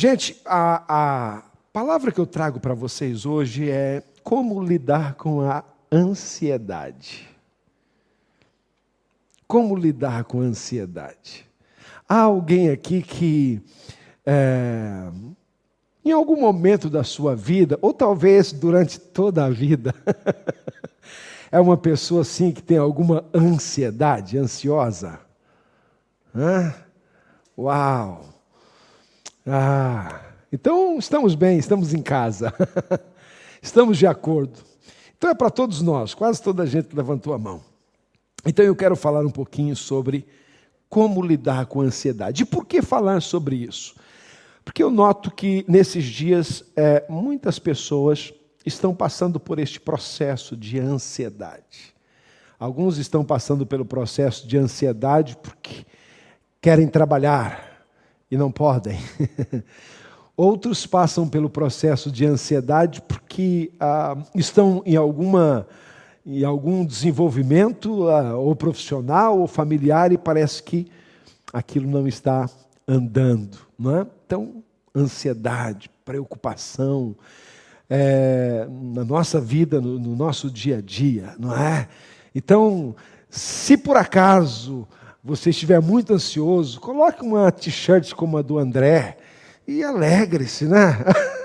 Gente, a, a palavra que eu trago para vocês hoje é como lidar com a ansiedade. Como lidar com a ansiedade? Há alguém aqui que, é, em algum momento da sua vida, ou talvez durante toda a vida, é uma pessoa assim que tem alguma ansiedade, ansiosa? Hã? Uau! Ah, então estamos bem, estamos em casa, estamos de acordo. Então é para todos nós, quase toda a gente levantou a mão. Então eu quero falar um pouquinho sobre como lidar com a ansiedade. E por que falar sobre isso? Porque eu noto que nesses dias é, muitas pessoas estão passando por este processo de ansiedade. Alguns estão passando pelo processo de ansiedade porque querem trabalhar e não podem. Outros passam pelo processo de ansiedade porque ah, estão em alguma em algum desenvolvimento, uh, ou profissional, ou familiar, e parece que aquilo não está andando. Não é? Então, ansiedade, preocupação, é, na nossa vida, no, no nosso dia a dia, não é? Então, se por acaso você estiver muito ansioso, coloque uma t-shirt como a do André e alegre-se, né?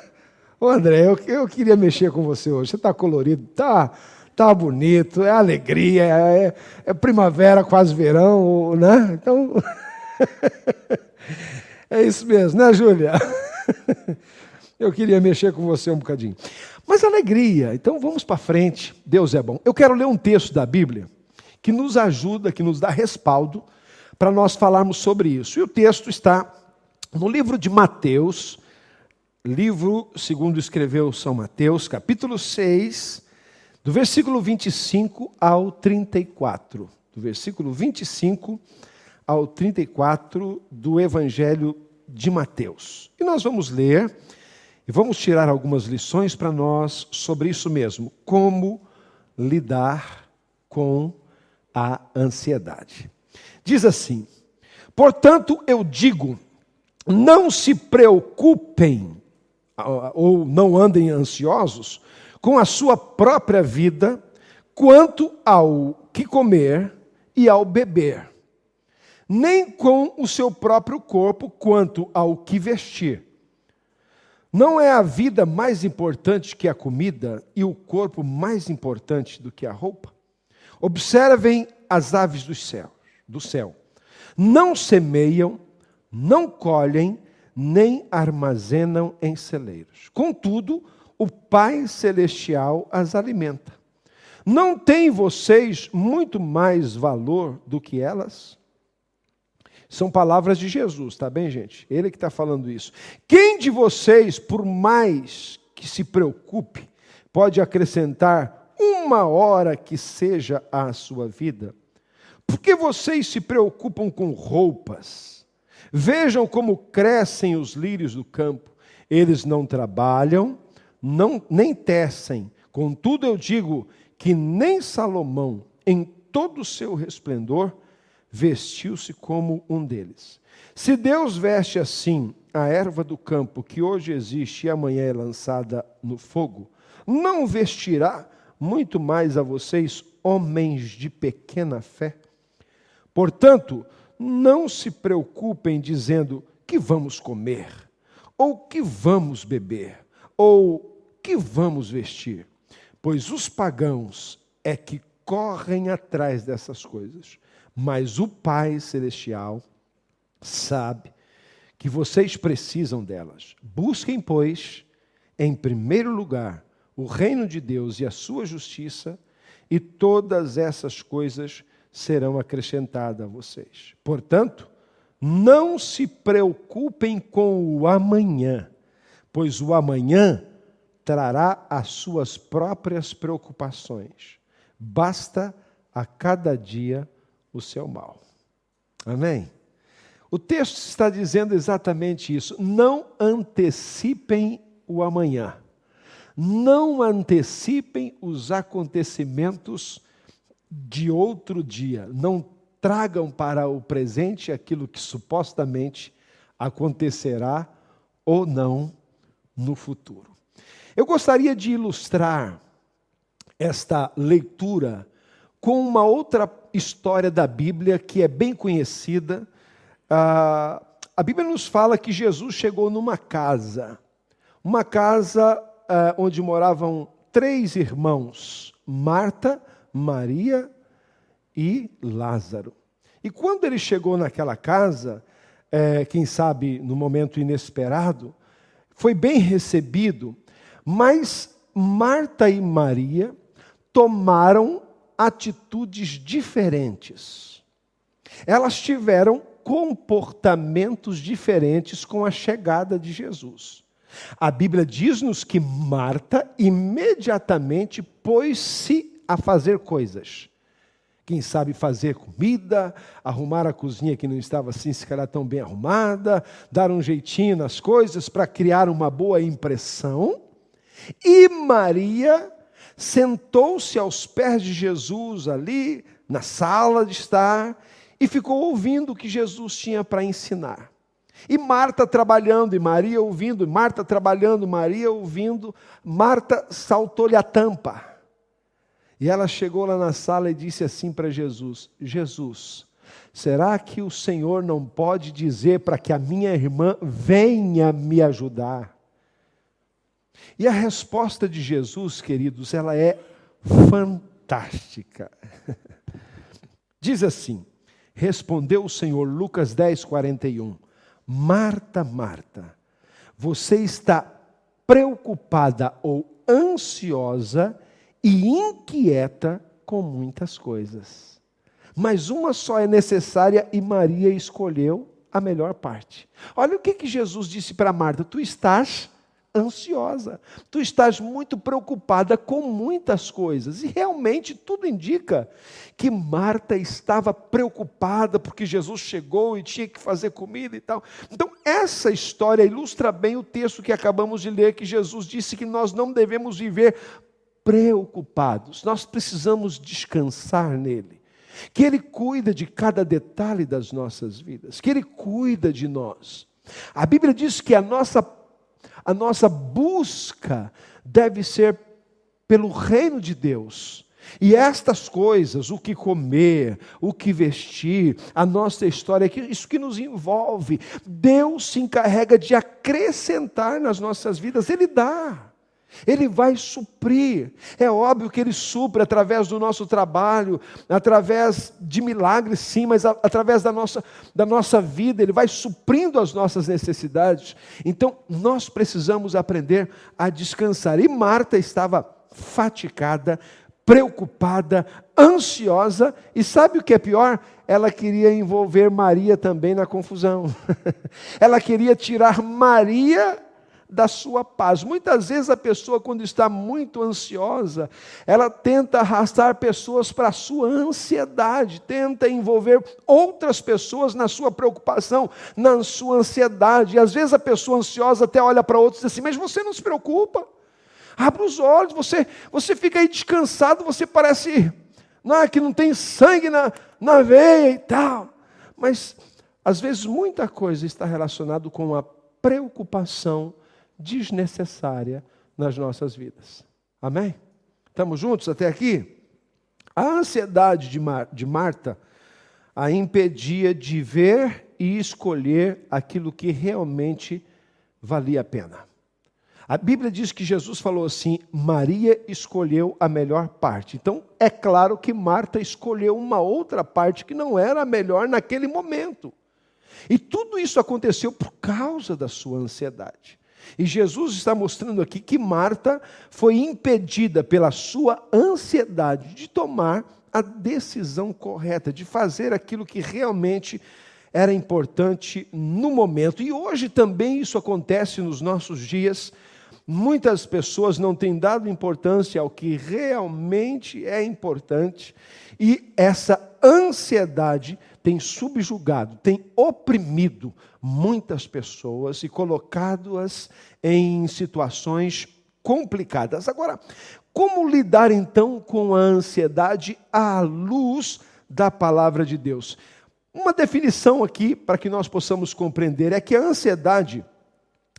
Ô André, eu, eu queria mexer com você hoje. Você está colorido, está Tá bonito, é alegria, é, é primavera, quase verão, né? Então, é isso mesmo, né, Júlia? Eu queria mexer com você um bocadinho. Mas alegria, então vamos para frente, Deus é bom. Eu quero ler um texto da Bíblia que nos ajuda, que nos dá respaldo para nós falarmos sobre isso. E o texto está no livro de Mateus, livro segundo escreveu São Mateus, capítulo 6, do versículo 25 ao 34. Do versículo 25 ao 34 do Evangelho de Mateus. E nós vamos ler e vamos tirar algumas lições para nós sobre isso mesmo: como lidar com a ansiedade. Diz assim: Portanto, eu digo, não se preocupem ou não andem ansiosos com a sua própria vida, quanto ao que comer e ao beber, nem com o seu próprio corpo, quanto ao que vestir. Não é a vida mais importante que a comida e o corpo mais importante do que a roupa? Observem as aves dos céus, do céu. Não semeiam, não colhem, nem armazenam em celeiros. Contudo, o Pai Celestial as alimenta. Não têm vocês muito mais valor do que elas? São palavras de Jesus, tá bem, gente? Ele que está falando isso. Quem de vocês, por mais que se preocupe, pode acrescentar uma hora que seja à sua vida? Por que vocês se preocupam com roupas? Vejam como crescem os lírios do campo. Eles não trabalham, não, nem tecem. Contudo, eu digo que nem Salomão, em todo o seu resplendor, vestiu-se como um deles. Se Deus veste assim a erva do campo, que hoje existe e amanhã é lançada no fogo, não vestirá muito mais a vocês, homens de pequena fé? Portanto, não se preocupem dizendo que vamos comer, ou que vamos beber, ou que vamos vestir? Pois os pagãos é que correm atrás dessas coisas, mas o Pai Celestial sabe que vocês precisam delas. Busquem, pois, em primeiro lugar, o reino de Deus e a sua justiça, e todas essas coisas serão acrescentadas a vocês. Portanto, não se preocupem com o amanhã, pois o amanhã trará as suas próprias preocupações. Basta a cada dia o seu mal. Amém? O texto está dizendo exatamente isso. Não antecipem o amanhã. Não antecipem os acontecimentos de outro dia. Não tragam para o presente aquilo que supostamente acontecerá ou não no futuro. Eu gostaria de ilustrar esta leitura com uma outra história da Bíblia que é bem conhecida. Ah, a Bíblia nos fala que Jesus chegou numa casa, uma casa ah, onde moravam três irmãos: Marta, Maria e Lázaro. E quando ele chegou naquela casa, é, quem sabe no momento inesperado, foi bem recebido, mas Marta e Maria tomaram atitudes diferentes. Elas tiveram comportamentos diferentes com a chegada de Jesus. A Bíblia diz-nos que Marta imediatamente pôs-se a fazer coisas. Quem sabe fazer comida, arrumar a cozinha que não estava assim, se calhar tão bem arrumada, dar um jeitinho nas coisas para criar uma boa impressão. E Maria sentou-se aos pés de Jesus ali, na sala de estar, e ficou ouvindo o que Jesus tinha para ensinar. E Marta trabalhando, e Maria ouvindo, Marta trabalhando, Maria ouvindo, Marta saltou-lhe a tampa. E ela chegou lá na sala e disse assim para Jesus: Jesus, será que o Senhor não pode dizer para que a minha irmã venha me ajudar? E a resposta de Jesus, queridos, ela é fantástica. Diz assim: Respondeu o Senhor, Lucas 10, 41. Marta, Marta, você está preocupada ou ansiosa e inquieta com muitas coisas. Mas uma só é necessária e Maria escolheu a melhor parte. Olha o que, que Jesus disse para Marta: Tu estás ansiosa. Tu estás muito preocupada com muitas coisas. E realmente tudo indica que Marta estava preocupada porque Jesus chegou e tinha que fazer comida e tal. Então, essa história ilustra bem o texto que acabamos de ler, que Jesus disse que nós não devemos viver preocupados. Nós precisamos descansar nele. Que ele cuida de cada detalhe das nossas vidas, que ele cuida de nós. A Bíblia diz que a nossa a nossa busca deve ser pelo reino de Deus. E estas coisas, o que comer, o que vestir, a nossa história, isso que nos envolve, Deus se encarrega de acrescentar nas nossas vidas, Ele dá. Ele vai suprir. É óbvio que Ele supre através do nosso trabalho, através de milagres, sim, mas através da nossa, da nossa vida, Ele vai suprindo as nossas necessidades. Então, nós precisamos aprender a descansar. E Marta estava fatigada, preocupada, ansiosa, e sabe o que é pior? Ela queria envolver Maria também na confusão. Ela queria tirar Maria da sua paz. Muitas vezes a pessoa, quando está muito ansiosa, ela tenta arrastar pessoas para a sua ansiedade, tenta envolver outras pessoas na sua preocupação, na sua ansiedade. E às vezes a pessoa ansiosa até olha para outros e diz assim: Mas você não se preocupa. Abra os olhos, você, você fica aí descansado, você parece não, é que não tem sangue na, na veia e tal. Mas às vezes muita coisa está relacionada com a preocupação desnecessária nas nossas vidas. Amém? Estamos juntos até aqui? A ansiedade de, Mar de Marta a impedia de ver e escolher aquilo que realmente valia a pena. A Bíblia diz que Jesus falou assim: Maria escolheu a melhor parte. Então, é claro que Marta escolheu uma outra parte que não era a melhor naquele momento. E tudo isso aconteceu por causa da sua ansiedade. E Jesus está mostrando aqui que Marta foi impedida pela sua ansiedade de tomar a decisão correta, de fazer aquilo que realmente era importante no momento. E hoje também isso acontece nos nossos dias. Muitas pessoas não têm dado importância ao que realmente é importante, e essa ansiedade tem subjugado, tem oprimido muitas pessoas e colocado-as em situações complicadas. Agora, como lidar então com a ansiedade à luz da palavra de Deus? Uma definição aqui para que nós possamos compreender é que a ansiedade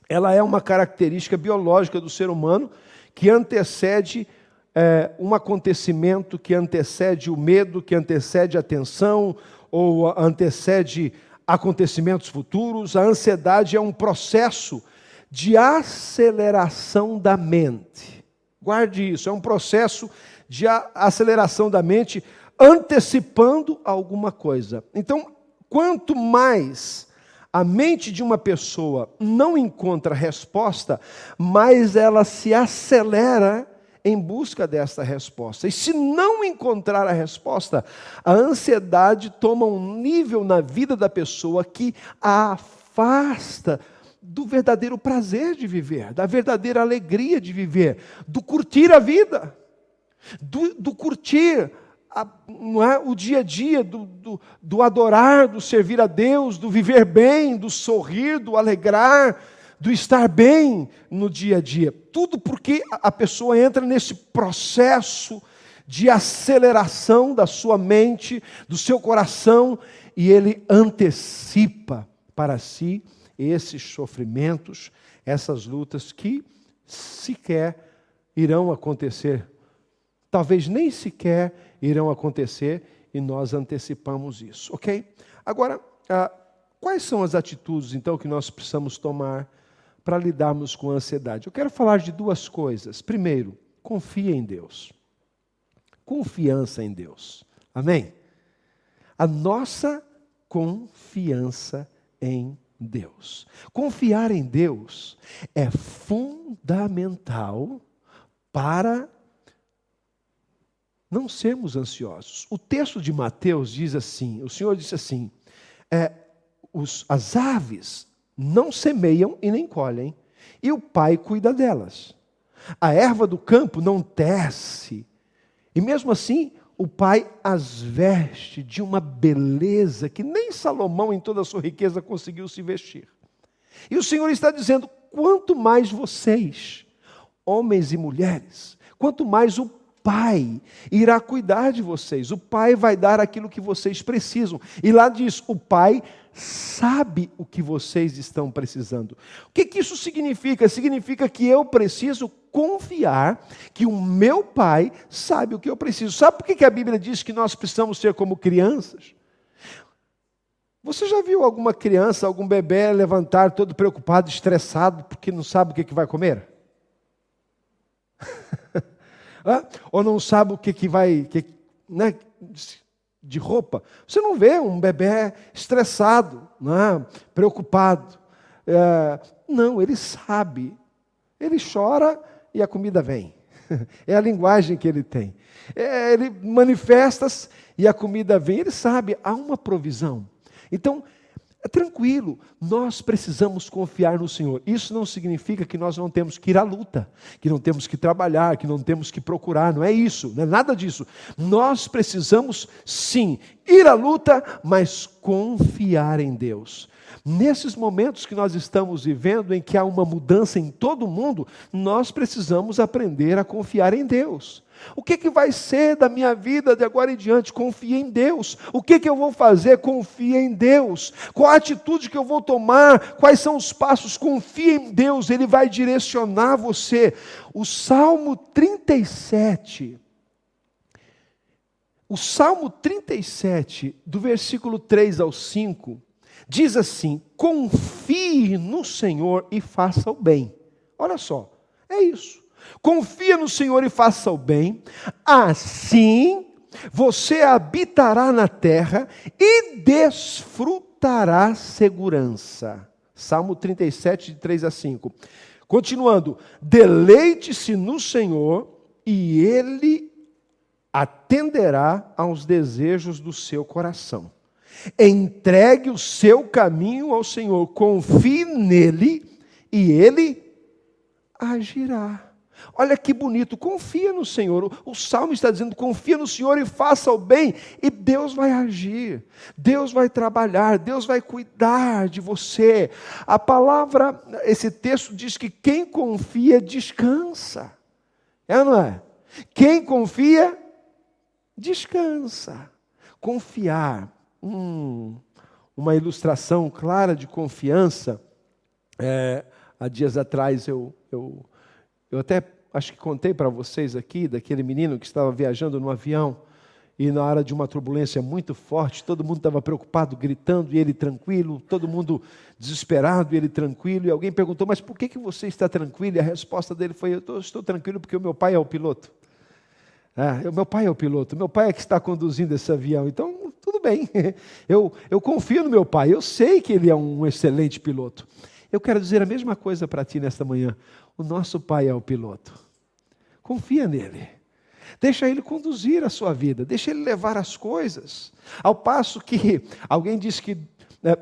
ela é uma característica biológica do ser humano que antecede é, um acontecimento, que antecede o medo, que antecede a tensão ou antecede acontecimentos futuros. A ansiedade é um processo de aceleração da mente. Guarde isso, é um processo de aceleração da mente antecipando alguma coisa. Então, quanto mais a mente de uma pessoa não encontra resposta, mais ela se acelera em busca desta resposta. E se não encontrar a resposta, a ansiedade toma um nível na vida da pessoa que a afasta do verdadeiro prazer de viver, da verdadeira alegria de viver, do curtir a vida, do, do curtir a, é, o dia a dia do, do, do adorar, do servir a Deus, do viver bem, do sorrir, do alegrar, do estar bem no dia a dia. Tudo porque a pessoa entra nesse processo de aceleração da sua mente, do seu coração, e ele antecipa para si esses sofrimentos, essas lutas que sequer irão acontecer. Talvez nem sequer irão acontecer e nós antecipamos isso, ok? Agora, ah, quais são as atitudes então que nós precisamos tomar para lidarmos com a ansiedade? Eu quero falar de duas coisas. Primeiro, confia em Deus. Confiança em Deus. Amém? A nossa confiança em Deus. Confiar em Deus é fundamental para não sermos ansiosos. O texto de Mateus diz assim: o Senhor disse assim, é, os, as aves não semeiam e nem colhem, e o Pai cuida delas. A erva do campo não tece, e mesmo assim o Pai as veste de uma beleza que nem Salomão, em toda a sua riqueza, conseguiu se vestir. E o Senhor está dizendo: quanto mais vocês, homens e mulheres, quanto mais o Pai irá cuidar de vocês, o Pai vai dar aquilo que vocês precisam. E lá diz: o Pai sabe o que vocês estão precisando. O que, que isso significa? Significa que eu preciso confiar que o meu Pai sabe o que eu preciso. Sabe por que, que a Bíblia diz que nós precisamos ser como crianças? Você já viu alguma criança, algum bebê levantar todo preocupado, estressado, porque não sabe o que, que vai comer? Ou não sabe o que, que vai, que, né, de roupa. Você não vê um bebê estressado, né, preocupado. É, não, ele sabe. Ele chora e a comida vem. É a linguagem que ele tem. É, ele manifesta-se e a comida vem. Ele sabe, há uma provisão. Então, é tranquilo, nós precisamos confiar no Senhor. Isso não significa que nós não temos que ir à luta, que não temos que trabalhar, que não temos que procurar, não é isso, não é nada disso. Nós precisamos sim ir à luta, mas confiar em Deus. Nesses momentos que nós estamos vivendo, em que há uma mudança em todo o mundo, nós precisamos aprender a confiar em Deus. O que, que vai ser da minha vida de agora em diante? Confie em Deus. O que, que eu vou fazer? Confie em Deus. Qual a atitude que eu vou tomar? Quais são os passos? Confie em Deus, Ele vai direcionar você. O Salmo 37. O Salmo 37, do versículo 3 ao 5, diz assim: Confie no Senhor e faça o bem. Olha só, é isso. Confia no Senhor e faça o bem, assim você habitará na terra e desfrutará segurança. Salmo 37, de 3 a 5. Continuando, deleite-se no Senhor e Ele atenderá aos desejos do seu coração. Entregue o seu caminho ao Senhor, confie nele e Ele agirá. Olha que bonito, confia no Senhor. O salmo está dizendo: confia no Senhor e faça o bem, e Deus vai agir, Deus vai trabalhar, Deus vai cuidar de você. A palavra, esse texto diz que quem confia descansa. É ou não é? Quem confia, descansa. Confiar. Hum, uma ilustração clara de confiança é Há dias atrás eu, eu, eu até acho que contei para vocês aqui daquele menino que estava viajando no avião e na hora de uma turbulência muito forte, todo mundo estava preocupado, gritando, e ele tranquilo, todo mundo desesperado, e ele tranquilo. E alguém perguntou: Mas por que, que você está tranquilo? E a resposta dele foi: Eu estou, estou tranquilo porque o meu pai é o piloto. É, o meu pai é o piloto, meu pai é que está conduzindo esse avião. Então, tudo bem, eu, eu confio no meu pai, eu sei que ele é um excelente piloto. Eu quero dizer a mesma coisa para ti nesta manhã. O nosso pai é o piloto. Confia nele. Deixa ele conduzir a sua vida, deixa ele levar as coisas. Ao passo que alguém disse que é,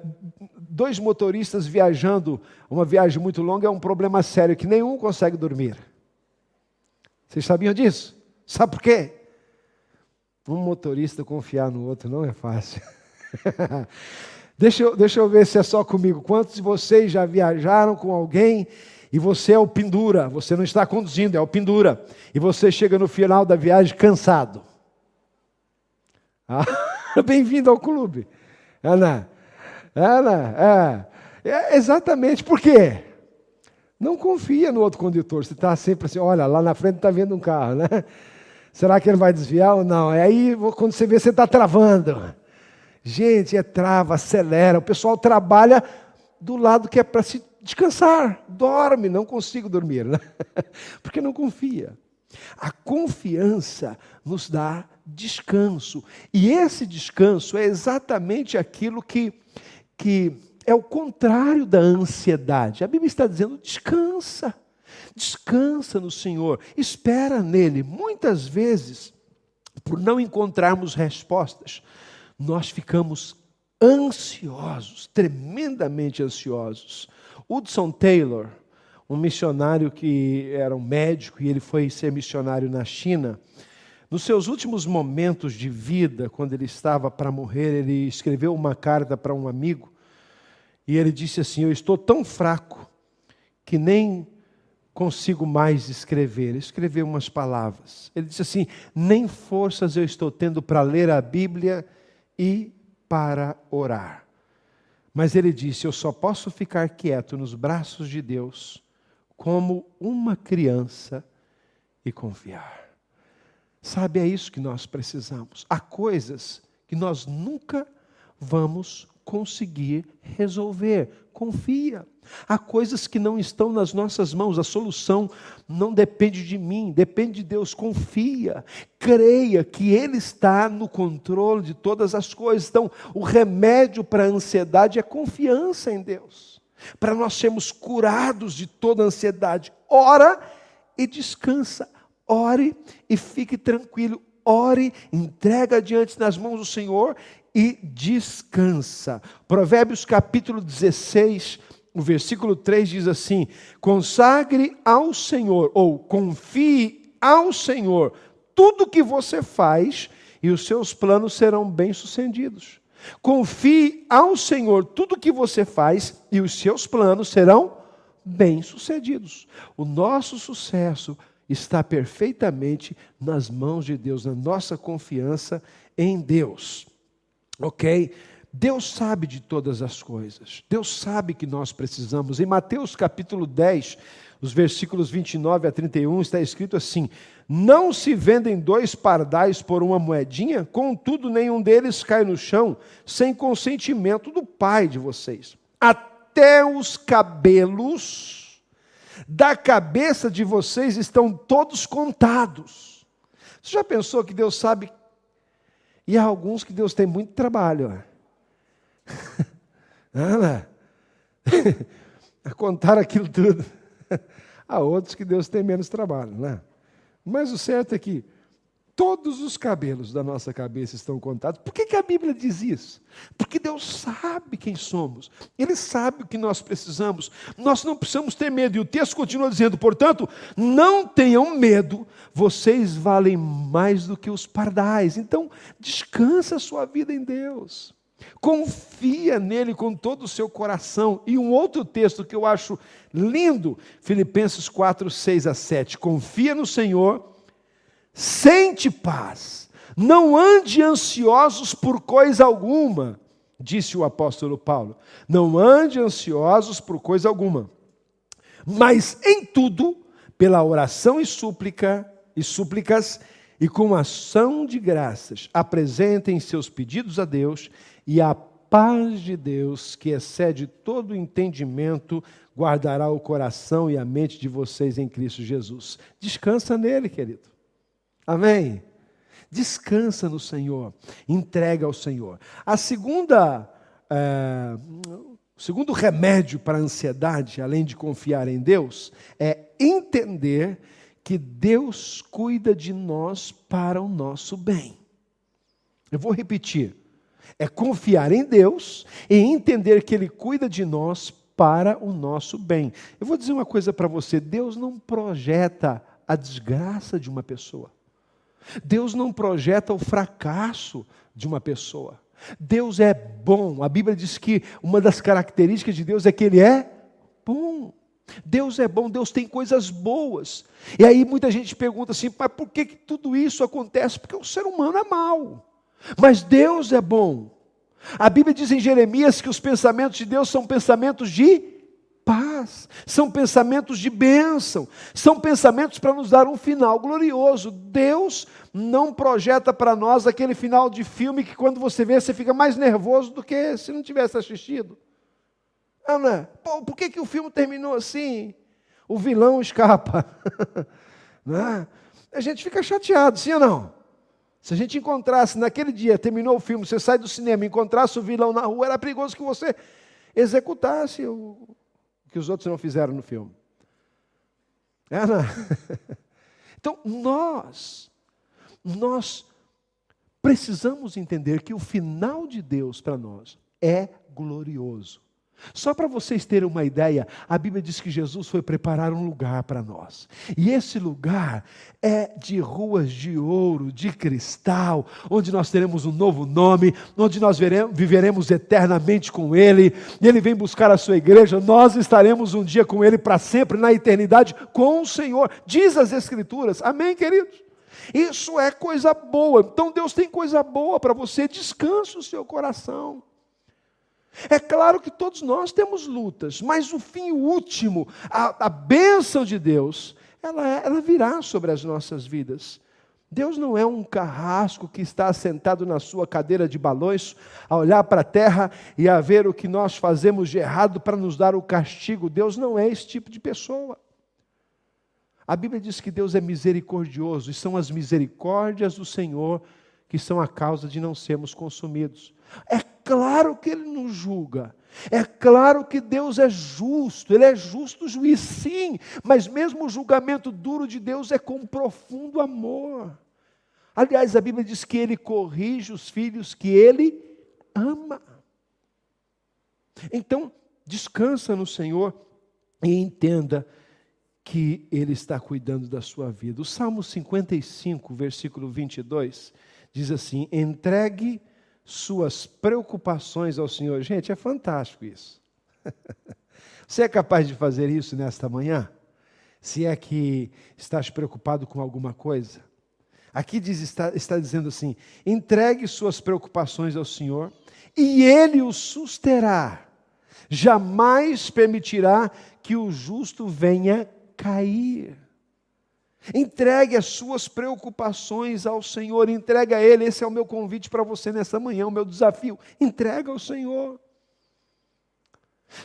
dois motoristas viajando, uma viagem muito longa, é um problema sério, que nenhum consegue dormir. Vocês sabiam disso? Sabe por quê? Um motorista confiar no outro não é fácil. deixa, eu, deixa eu ver se é só comigo. Quantos de vocês já viajaram com alguém e você é o pendura, você não está conduzindo, é o pendura, e você chega no final da viagem cansado. Ah, Bem-vindo ao clube. Ana, Ana, é, é, exatamente, por quê? Não confia no outro condutor, você está sempre assim, olha, lá na frente está vendo um carro, né? Será que ele vai desviar ou não? É aí, quando você vê, você está travando. Gente, é trava, acelera. O pessoal trabalha do lado que é para se descansar, dorme, não consigo dormir, né? porque não confia. A confiança nos dá descanso, e esse descanso é exatamente aquilo que, que é o contrário da ansiedade. A Bíblia está dizendo: descansa, descansa no Senhor, espera nele. Muitas vezes, por não encontrarmos respostas, nós ficamos ansiosos, tremendamente ansiosos. Hudson Taylor, um missionário que era um médico e ele foi ser missionário na China, nos seus últimos momentos de vida, quando ele estava para morrer, ele escreveu uma carta para um amigo e ele disse assim: Eu estou tão fraco que nem consigo mais escrever. Escreveu umas palavras. Ele disse assim: Nem forças eu estou tendo para ler a Bíblia e para orar. Mas ele disse: Eu só posso ficar quieto nos braços de Deus como uma criança e confiar. Sabe, é isso que nós precisamos. Há coisas que nós nunca vamos conseguir resolver. Confia. Há coisas que não estão nas nossas mãos, a solução não depende de mim, depende de Deus. Confia, creia que Ele está no controle de todas as coisas. Então, o remédio para a ansiedade é confiança em Deus, para nós sermos curados de toda ansiedade. Ora e descansa, ore e fique tranquilo. Ore, entrega diante das mãos do Senhor e descansa. Provérbios capítulo 16, o versículo 3 diz assim: consagre ao Senhor, ou confie ao Senhor, tudo que você faz, e os seus planos serão bem-sucedidos. Confie ao Senhor tudo que você faz, e os seus planos serão bem-sucedidos. O nosso sucesso está perfeitamente nas mãos de Deus, na nossa confiança em Deus. Ok? Deus sabe de todas as coisas. Deus sabe que nós precisamos. Em Mateus capítulo 10, os versículos 29 a 31, está escrito assim: Não se vendem dois pardais por uma moedinha, contudo, nenhum deles cai no chão sem consentimento do Pai de vocês. Até os cabelos da cabeça de vocês estão todos contados. Você já pensou que Deus sabe? E há alguns que Deus tem muito trabalho. Ana, a contar aquilo tudo. Há outros que Deus tem menos trabalho, né? Mas o certo é que todos os cabelos da nossa cabeça estão contados. Por que, que a Bíblia diz isso? Porque Deus sabe quem somos, Ele sabe o que nós precisamos, nós não precisamos ter medo. E o texto continua dizendo, portanto, não tenham medo, vocês valem mais do que os pardais. Então, descansa a sua vida em Deus. Confia nele com todo o seu coração. E um outro texto que eu acho lindo, Filipenses 4, 6 a 7. Confia no Senhor, sente paz, não ande ansiosos por coisa alguma, disse o apóstolo Paulo. Não ande ansiosos por coisa alguma. Mas em tudo, pela oração e súplica e súplicas e com ação de graças, apresentem seus pedidos a Deus e a paz de Deus, que excede todo entendimento, guardará o coração e a mente de vocês em Cristo Jesus. Descansa nele, querido. Amém. Descansa no Senhor, entrega ao Senhor. A segunda, é, o segundo remédio para a ansiedade, além de confiar em Deus, é entender que Deus cuida de nós para o nosso bem. Eu vou repetir. É confiar em Deus e entender que Ele cuida de nós para o nosso bem. Eu vou dizer uma coisa para você: Deus não projeta a desgraça de uma pessoa. Deus não projeta o fracasso de uma pessoa. Deus é bom. A Bíblia diz que uma das características de Deus é que Ele é bom. Deus é bom, Deus tem coisas boas. E aí muita gente pergunta assim, mas por que, que tudo isso acontece? Porque o ser humano é mau. Mas Deus é bom. A Bíblia diz em Jeremias que os pensamentos de Deus são pensamentos de paz, são pensamentos de bênção, são pensamentos para nos dar um final glorioso. Deus não projeta para nós aquele final de filme que quando você vê você fica mais nervoso do que se não tivesse assistido. Ana, pô, por que, que o filme terminou assim? O vilão escapa. né? A gente fica chateado, sim ou não? Se a gente encontrasse naquele dia, terminou o filme, você sai do cinema, encontrasse o vilão na rua, era perigoso que você executasse o que os outros não fizeram no filme. É, não? Então, nós, nós precisamos entender que o final de Deus para nós é glorioso. Só para vocês terem uma ideia, a Bíblia diz que Jesus foi preparar um lugar para nós. E esse lugar é de ruas de ouro, de cristal, onde nós teremos um novo nome, onde nós veremos, viveremos eternamente com Ele. E Ele vem buscar a sua igreja, nós estaremos um dia com Ele para sempre, na eternidade, com o Senhor. Diz as Escrituras. Amém, queridos? Isso é coisa boa. Então Deus tem coisa boa para você. Descanse o seu coração. É claro que todos nós temos lutas, mas o fim último, a, a bênção de Deus, ela, é, ela virá sobre as nossas vidas. Deus não é um carrasco que está sentado na sua cadeira de balões, a olhar para a terra e a ver o que nós fazemos de errado para nos dar o castigo. Deus não é esse tipo de pessoa. A Bíblia diz que Deus é misericordioso e são as misericórdias do Senhor que são a causa de não sermos consumidos. É claro que Ele nos julga. É claro que Deus é justo, Ele é justo juiz, sim, mas mesmo o julgamento duro de Deus é com profundo amor. Aliás, a Bíblia diz que Ele corrige os filhos que Ele ama. Então, descansa no Senhor e entenda que Ele está cuidando da sua vida. O Salmo 55, versículo 22, diz assim: entregue suas preocupações ao Senhor. Gente, é fantástico isso. Você é capaz de fazer isso nesta manhã? Se é que estás preocupado com alguma coisa? Aqui diz, está, está dizendo assim: entregue suas preocupações ao Senhor e Ele o susterá. Jamais permitirá que o justo venha cair. Entregue as suas preocupações ao Senhor, entregue a Ele. Esse é o meu convite para você nessa manhã, o meu desafio. Entrega ao Senhor.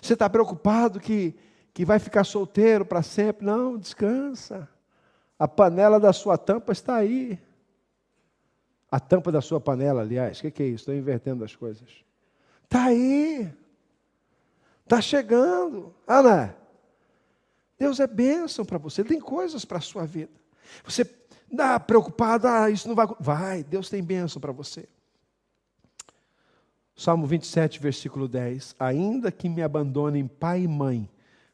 Você está preocupado que, que vai ficar solteiro para sempre? Não, descansa. A panela da sua tampa está aí. A tampa da sua panela, aliás, o que, que, é isso? Estou invertendo as coisas. Está aí. Está chegando. Ana, Deus é bênção para você, Ele tem coisas para a sua vida. Você está preocupado, ah, isso não vai. Vai, Deus tem bênção para você. Salmo 27, versículo 10: Ainda que me abandonem pai e mãe,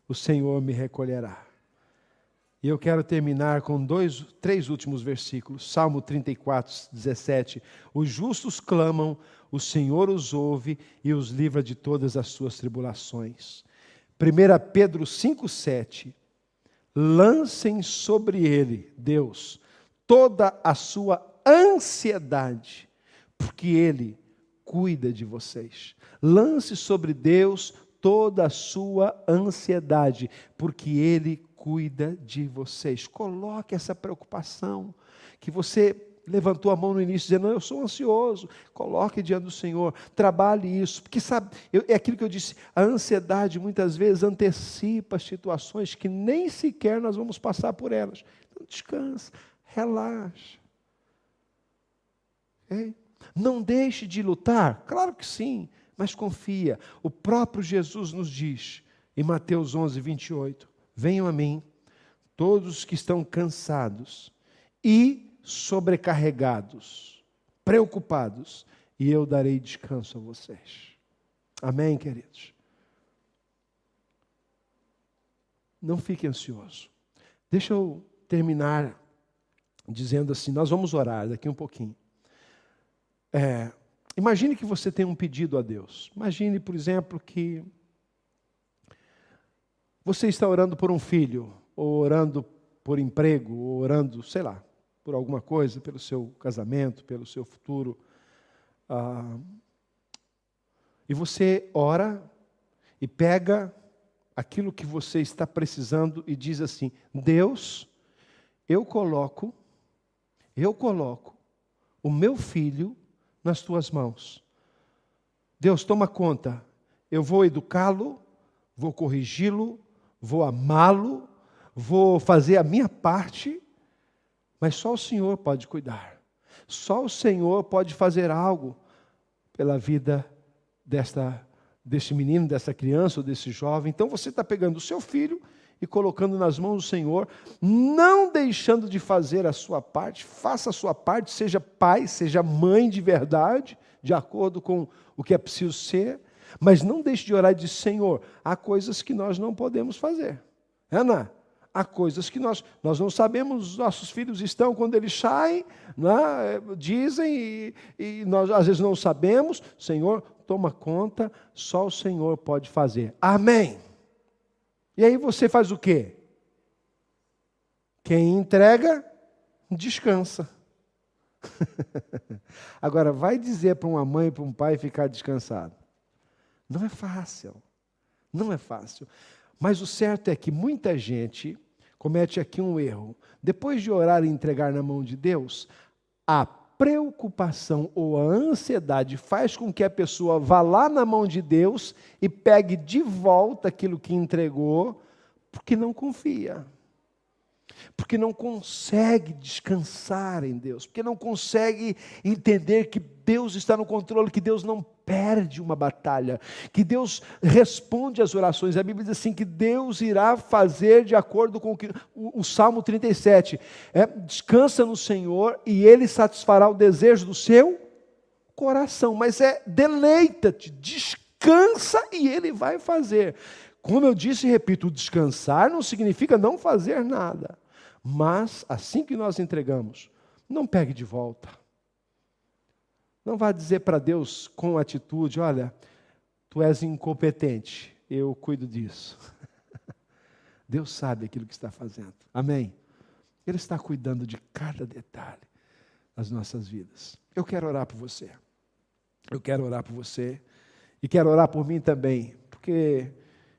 o Senhor me recolherá. E eu quero terminar com dois, três últimos versículos. Salmo 34, 17. Os justos clamam, o Senhor os ouve e os livra de todas as suas tribulações. 1 Pedro 5,7: Lancem sobre ele, Deus, toda a sua ansiedade, porque ele cuida de vocês. Lance sobre Deus toda a sua ansiedade, porque Ele cuida de vocês. Coloque essa preocupação que você levantou a mão no início dizendo, eu sou ansioso. Coloque diante do Senhor, trabalhe isso, porque sabe, eu, é aquilo que eu disse, a ansiedade muitas vezes antecipa situações que nem sequer nós vamos passar por elas. Então descansa, relaxa. Okay? Não deixe de lutar, claro que sim, mas confia. O próprio Jesus nos diz, em Mateus 11, 28, venham a mim, todos que estão cansados e sobrecarregados, preocupados, e eu darei descanso a vocês. Amém, queridos? Não fique ansioso. Deixa eu terminar dizendo assim: nós vamos orar daqui um pouquinho. É, imagine que você tem um pedido a Deus. Imagine, por exemplo, que você está orando por um filho, ou orando por emprego, ou orando, sei lá, por alguma coisa, pelo seu casamento, pelo seu futuro. Ah, e você ora e pega aquilo que você está precisando e diz assim: Deus, eu coloco, eu coloco o meu filho nas tuas mãos. Deus, toma conta. Eu vou educá-lo, vou corrigi-lo, vou amá-lo, vou fazer a minha parte mas só o Senhor pode cuidar. Só o Senhor pode fazer algo pela vida desta, deste menino, dessa criança ou desse jovem. Então você está pegando o seu filho e colocando nas mãos do Senhor, não deixando de fazer a sua parte, faça a sua parte, seja pai, seja mãe de verdade, de acordo com o que é preciso ser, mas não deixe de orar e dizer: Senhor, há coisas que nós não podemos fazer. Ana, há coisas que nós, nós não sabemos, os nossos filhos estão quando eles saem, né, dizem, e, e nós às vezes não sabemos. Senhor, toma conta, só o Senhor pode fazer. Amém. E aí você faz o quê? Quem entrega, descansa. Agora, vai dizer para uma mãe, para um pai ficar descansado. Não é fácil. Não é fácil. Mas o certo é que muita gente comete aqui um erro. Depois de orar e entregar na mão de Deus, a preocupação ou a ansiedade faz com que a pessoa vá lá na mão de Deus e pegue de volta aquilo que entregou, porque não confia porque não consegue descansar em Deus, porque não consegue entender que Deus está no controle, que Deus não perde uma batalha, que Deus responde às orações. A Bíblia diz assim: que Deus irá fazer de acordo com o, que, o, o Salmo 37. É, descansa no Senhor e Ele satisfará o desejo do seu coração. Mas é deleita-te, descansa e Ele vai fazer. Como eu disse e repito, descansar não significa não fazer nada. Mas, assim que nós entregamos, não pegue de volta. Não vá dizer para Deus com atitude: olha, tu és incompetente, eu cuido disso. Deus sabe aquilo que está fazendo. Amém? Ele está cuidando de cada detalhe das nossas vidas. Eu quero orar por você. Eu quero orar por você. E quero orar por mim também, porque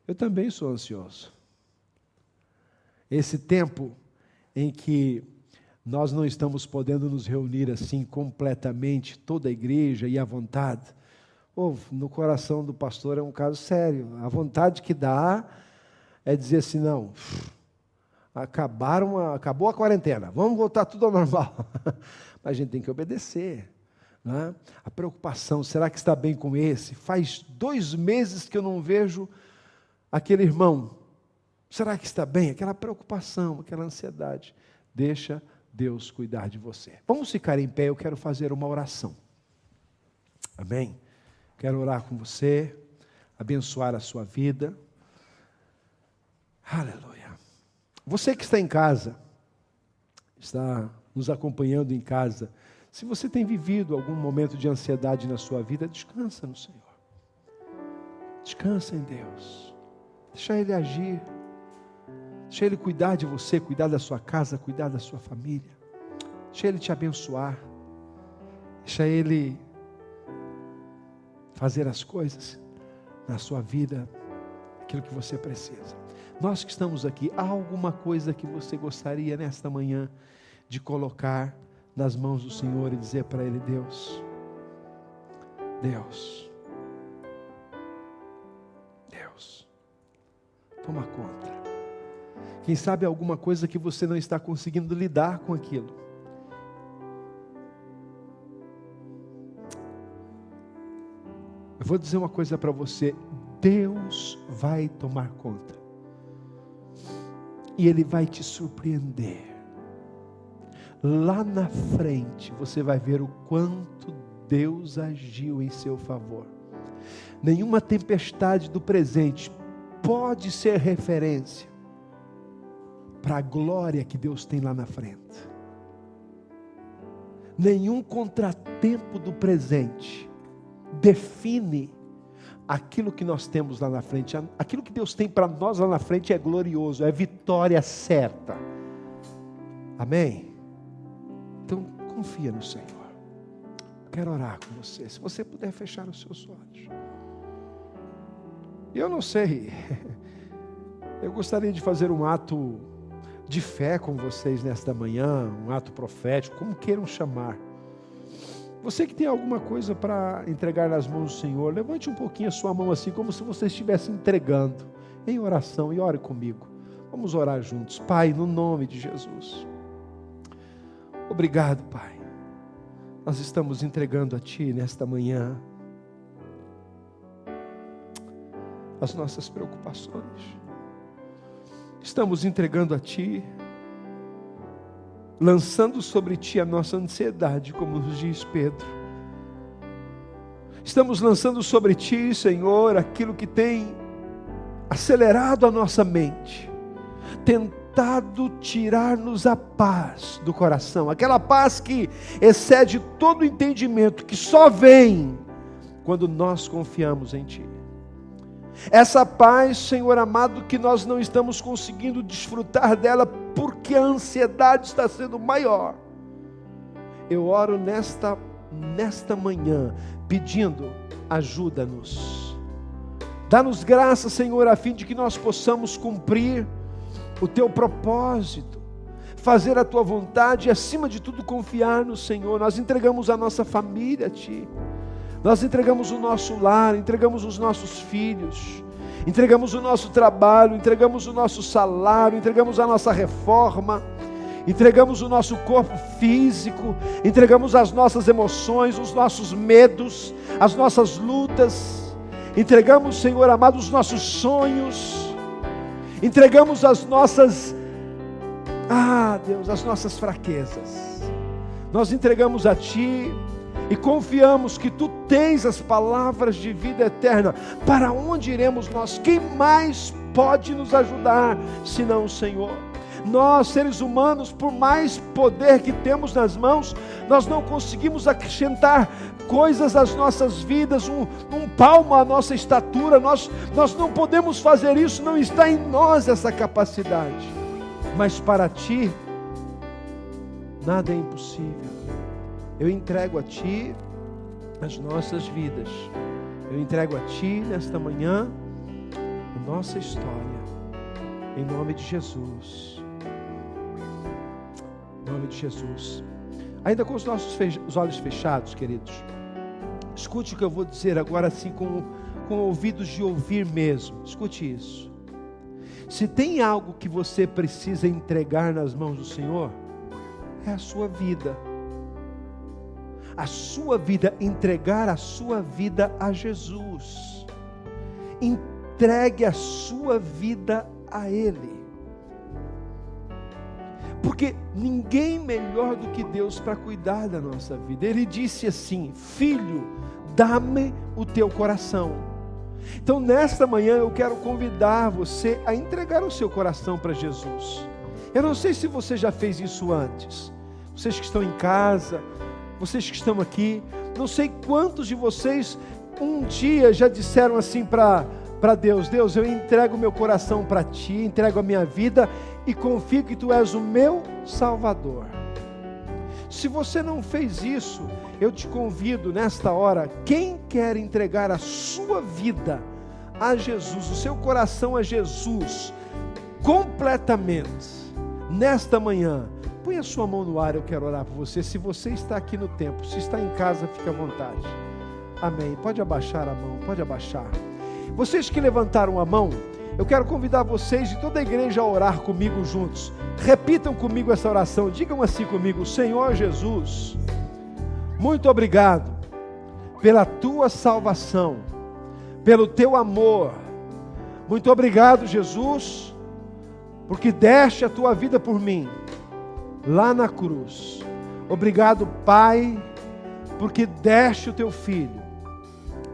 eu também sou ansioso. Esse tempo em que nós não estamos podendo nos reunir assim completamente, toda a igreja e à vontade. Oh, no coração do pastor é um caso sério. A vontade que dá é dizer assim: não, acabaram a, acabou a quarentena, vamos voltar tudo ao normal. Mas a gente tem que obedecer. Né? A preocupação, será que está bem com esse? Faz dois meses que eu não vejo aquele irmão. Será que está bem? Aquela preocupação, aquela ansiedade. Deixa Deus cuidar de você. Vamos ficar em pé, eu quero fazer uma oração. Amém? Quero orar com você, abençoar a sua vida. Aleluia. Você que está em casa, está nos acompanhando em casa, se você tem vivido algum momento de ansiedade na sua vida, descansa no Senhor. Descansa em Deus. Deixa Ele agir. Deixa Ele cuidar de você, cuidar da sua casa, cuidar da sua família. Deixa Ele te abençoar. Deixa Ele fazer as coisas na sua vida aquilo que você precisa. Nós que estamos aqui, há alguma coisa que você gostaria nesta manhã de colocar nas mãos do Senhor e dizer para Ele: Deus, Deus, Deus, toma conta. Quem sabe alguma coisa que você não está conseguindo lidar com aquilo. Eu vou dizer uma coisa para você: Deus vai tomar conta, e Ele vai te surpreender. Lá na frente você vai ver o quanto Deus agiu em seu favor. Nenhuma tempestade do presente pode ser referência para a glória que Deus tem lá na frente. Nenhum contratempo do presente define aquilo que nós temos lá na frente. Aquilo que Deus tem para nós lá na frente é glorioso, é vitória certa. Amém? Então, confia no Senhor. Quero orar com você. Se você puder fechar os seus olhos. Eu não sei. Eu gostaria de fazer um ato de fé com vocês nesta manhã, um ato profético, como queiram chamar. Você que tem alguma coisa para entregar nas mãos do Senhor, levante um pouquinho a sua mão assim, como se você estivesse entregando, em oração, e ore comigo. Vamos orar juntos. Pai, no nome de Jesus. Obrigado, Pai. Nós estamos entregando a Ti nesta manhã as nossas preocupações. Estamos entregando a Ti, lançando sobre Ti a nossa ansiedade, como nos diz Pedro. Estamos lançando sobre Ti, Senhor, aquilo que tem acelerado a nossa mente, tentado tirar-nos a paz do coração, aquela paz que excede todo entendimento, que só vem quando nós confiamos em Ti. Essa paz, Senhor amado, que nós não estamos conseguindo desfrutar dela porque a ansiedade está sendo maior. Eu oro nesta nesta manhã pedindo ajuda-nos. Dá-nos graça, Senhor, a fim de que nós possamos cumprir o teu propósito, fazer a tua vontade e, acima de tudo, confiar no Senhor. Nós entregamos a nossa família a Ti, nós entregamos o nosso lar, entregamos os nossos filhos, entregamos o nosso trabalho, entregamos o nosso salário, entregamos a nossa reforma. Entregamos o nosso corpo físico, entregamos as nossas emoções, os nossos medos, as nossas lutas, entregamos, Senhor amado, os nossos sonhos, entregamos as nossas, ah Deus, as nossas fraquezas, nós entregamos a Ti e confiamos que Tu tens as palavras de vida eterna. Para onde iremos nós? Quem mais pode nos ajudar senão o Senhor? Nós, seres humanos, por mais poder que temos nas mãos, nós não conseguimos acrescentar coisas às nossas vidas, um, um palmo à nossa estatura, nós, nós não podemos fazer isso, não está em nós essa capacidade, mas para Ti, nada é impossível. Eu entrego a Ti as nossas vidas, eu entrego a Ti nesta manhã a nossa história, em nome de Jesus. Em nome de Jesus. Ainda com os nossos os olhos fechados, queridos. Escute o que eu vou dizer agora, assim, com, com ouvidos de ouvir mesmo. Escute isso. Se tem algo que você precisa entregar nas mãos do Senhor, é a sua vida. A sua vida, entregar a sua vida a Jesus. Entregue a sua vida a Ele. Porque ninguém melhor do que Deus para cuidar da nossa vida. Ele disse assim: Filho, dá-me o teu coração. Então, nesta manhã, eu quero convidar você a entregar o seu coração para Jesus. Eu não sei se você já fez isso antes. Vocês que estão em casa, vocês que estão aqui, não sei quantos de vocês um dia já disseram assim para Deus: Deus, eu entrego meu coração para ti, entrego a minha vida e confio que tu és o meu Salvador. Se você não fez isso, eu te convido nesta hora, quem quer entregar a sua vida a Jesus, o seu coração a Jesus, completamente, nesta manhã, põe a sua mão no ar, eu quero orar por você. Se você está aqui no templo, se está em casa, fique à vontade. Amém. Pode abaixar a mão, pode abaixar. Vocês que levantaram a mão, eu quero convidar vocês e toda a igreja a orar comigo juntos. Repitam comigo essa oração, digam assim comigo: Senhor Jesus, muito obrigado pela tua salvação, pelo teu amor. Muito obrigado, Jesus, porque deste a tua vida por mim, lá na cruz. Obrigado, Pai, porque deste o teu filho.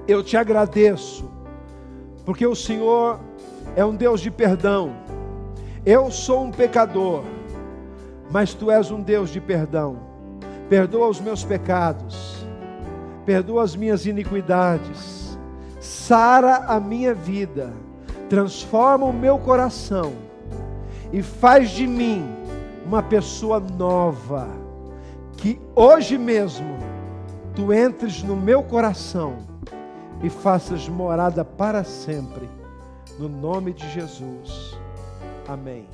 Eu te agradeço, porque o Senhor é um Deus de perdão. Eu sou um pecador, mas tu és um Deus de perdão. Perdoa os meus pecados, perdoa as minhas iniquidades, sara a minha vida, transforma o meu coração e faz de mim uma pessoa nova. Que hoje mesmo tu entres no meu coração e faças morada para sempre no nome de Jesus. Amém.